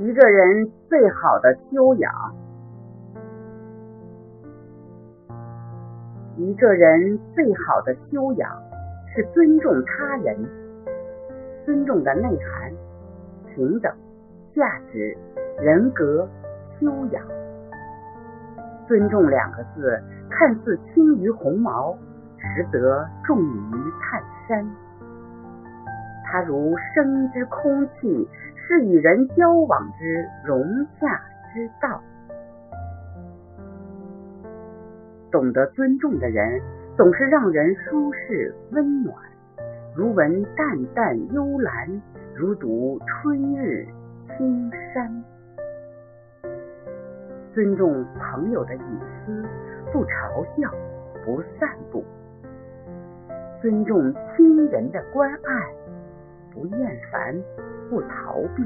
一个人最好的修养，一个人最好的修养是尊重他人。尊重的内涵：平等、价值、人格、修养。尊重两个字看似轻于鸿毛，实则重于泰山。它如生之空气。是与人交往之融洽之道。懂得尊重的人，总是让人舒适温暖，如闻淡淡幽兰，如读春日青山。尊重朋友的隐私，不嘲笑，不散布；尊重亲人的关爱，不厌烦。不逃避，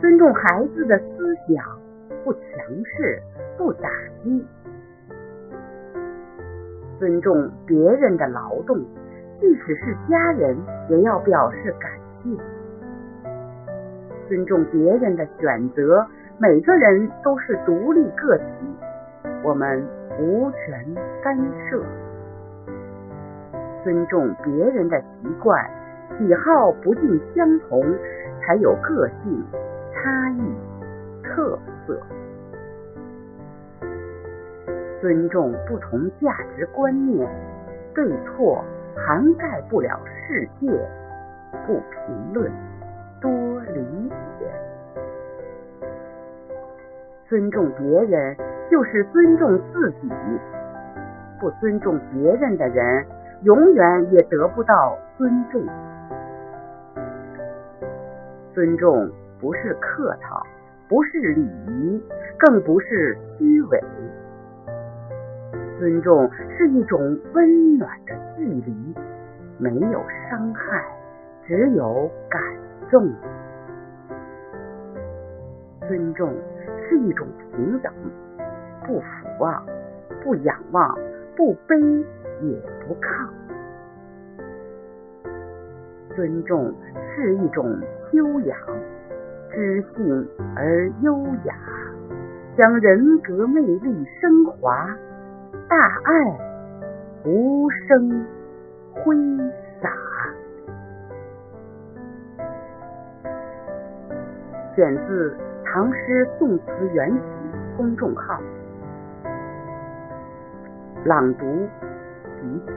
尊重孩子的思想，不强势，不打击；尊重别人的劳动，即使是家人，也要表示感谢；尊重别人的选择，每个人都是独立个体，我们无权干涉；尊重别人的习惯。喜好不尽相同，才有个性、差异、特色。尊重不同价值观念，对错涵盖不了世界。不评论，多理解。尊重别人就是尊重自己。不尊重别人的人，永远也得不到尊重。尊重不是客套，不是礼仪，更不是虚伪。尊重是一种温暖的距离，没有伤害，只有感动。尊重是一种平等，不俯望，不仰望，不卑也不亢。尊重是一种。修养，知性而优雅，将人格魅力升华，大爱无声挥洒。选自唐诗宋词缘起公众号，朗读：吉吉。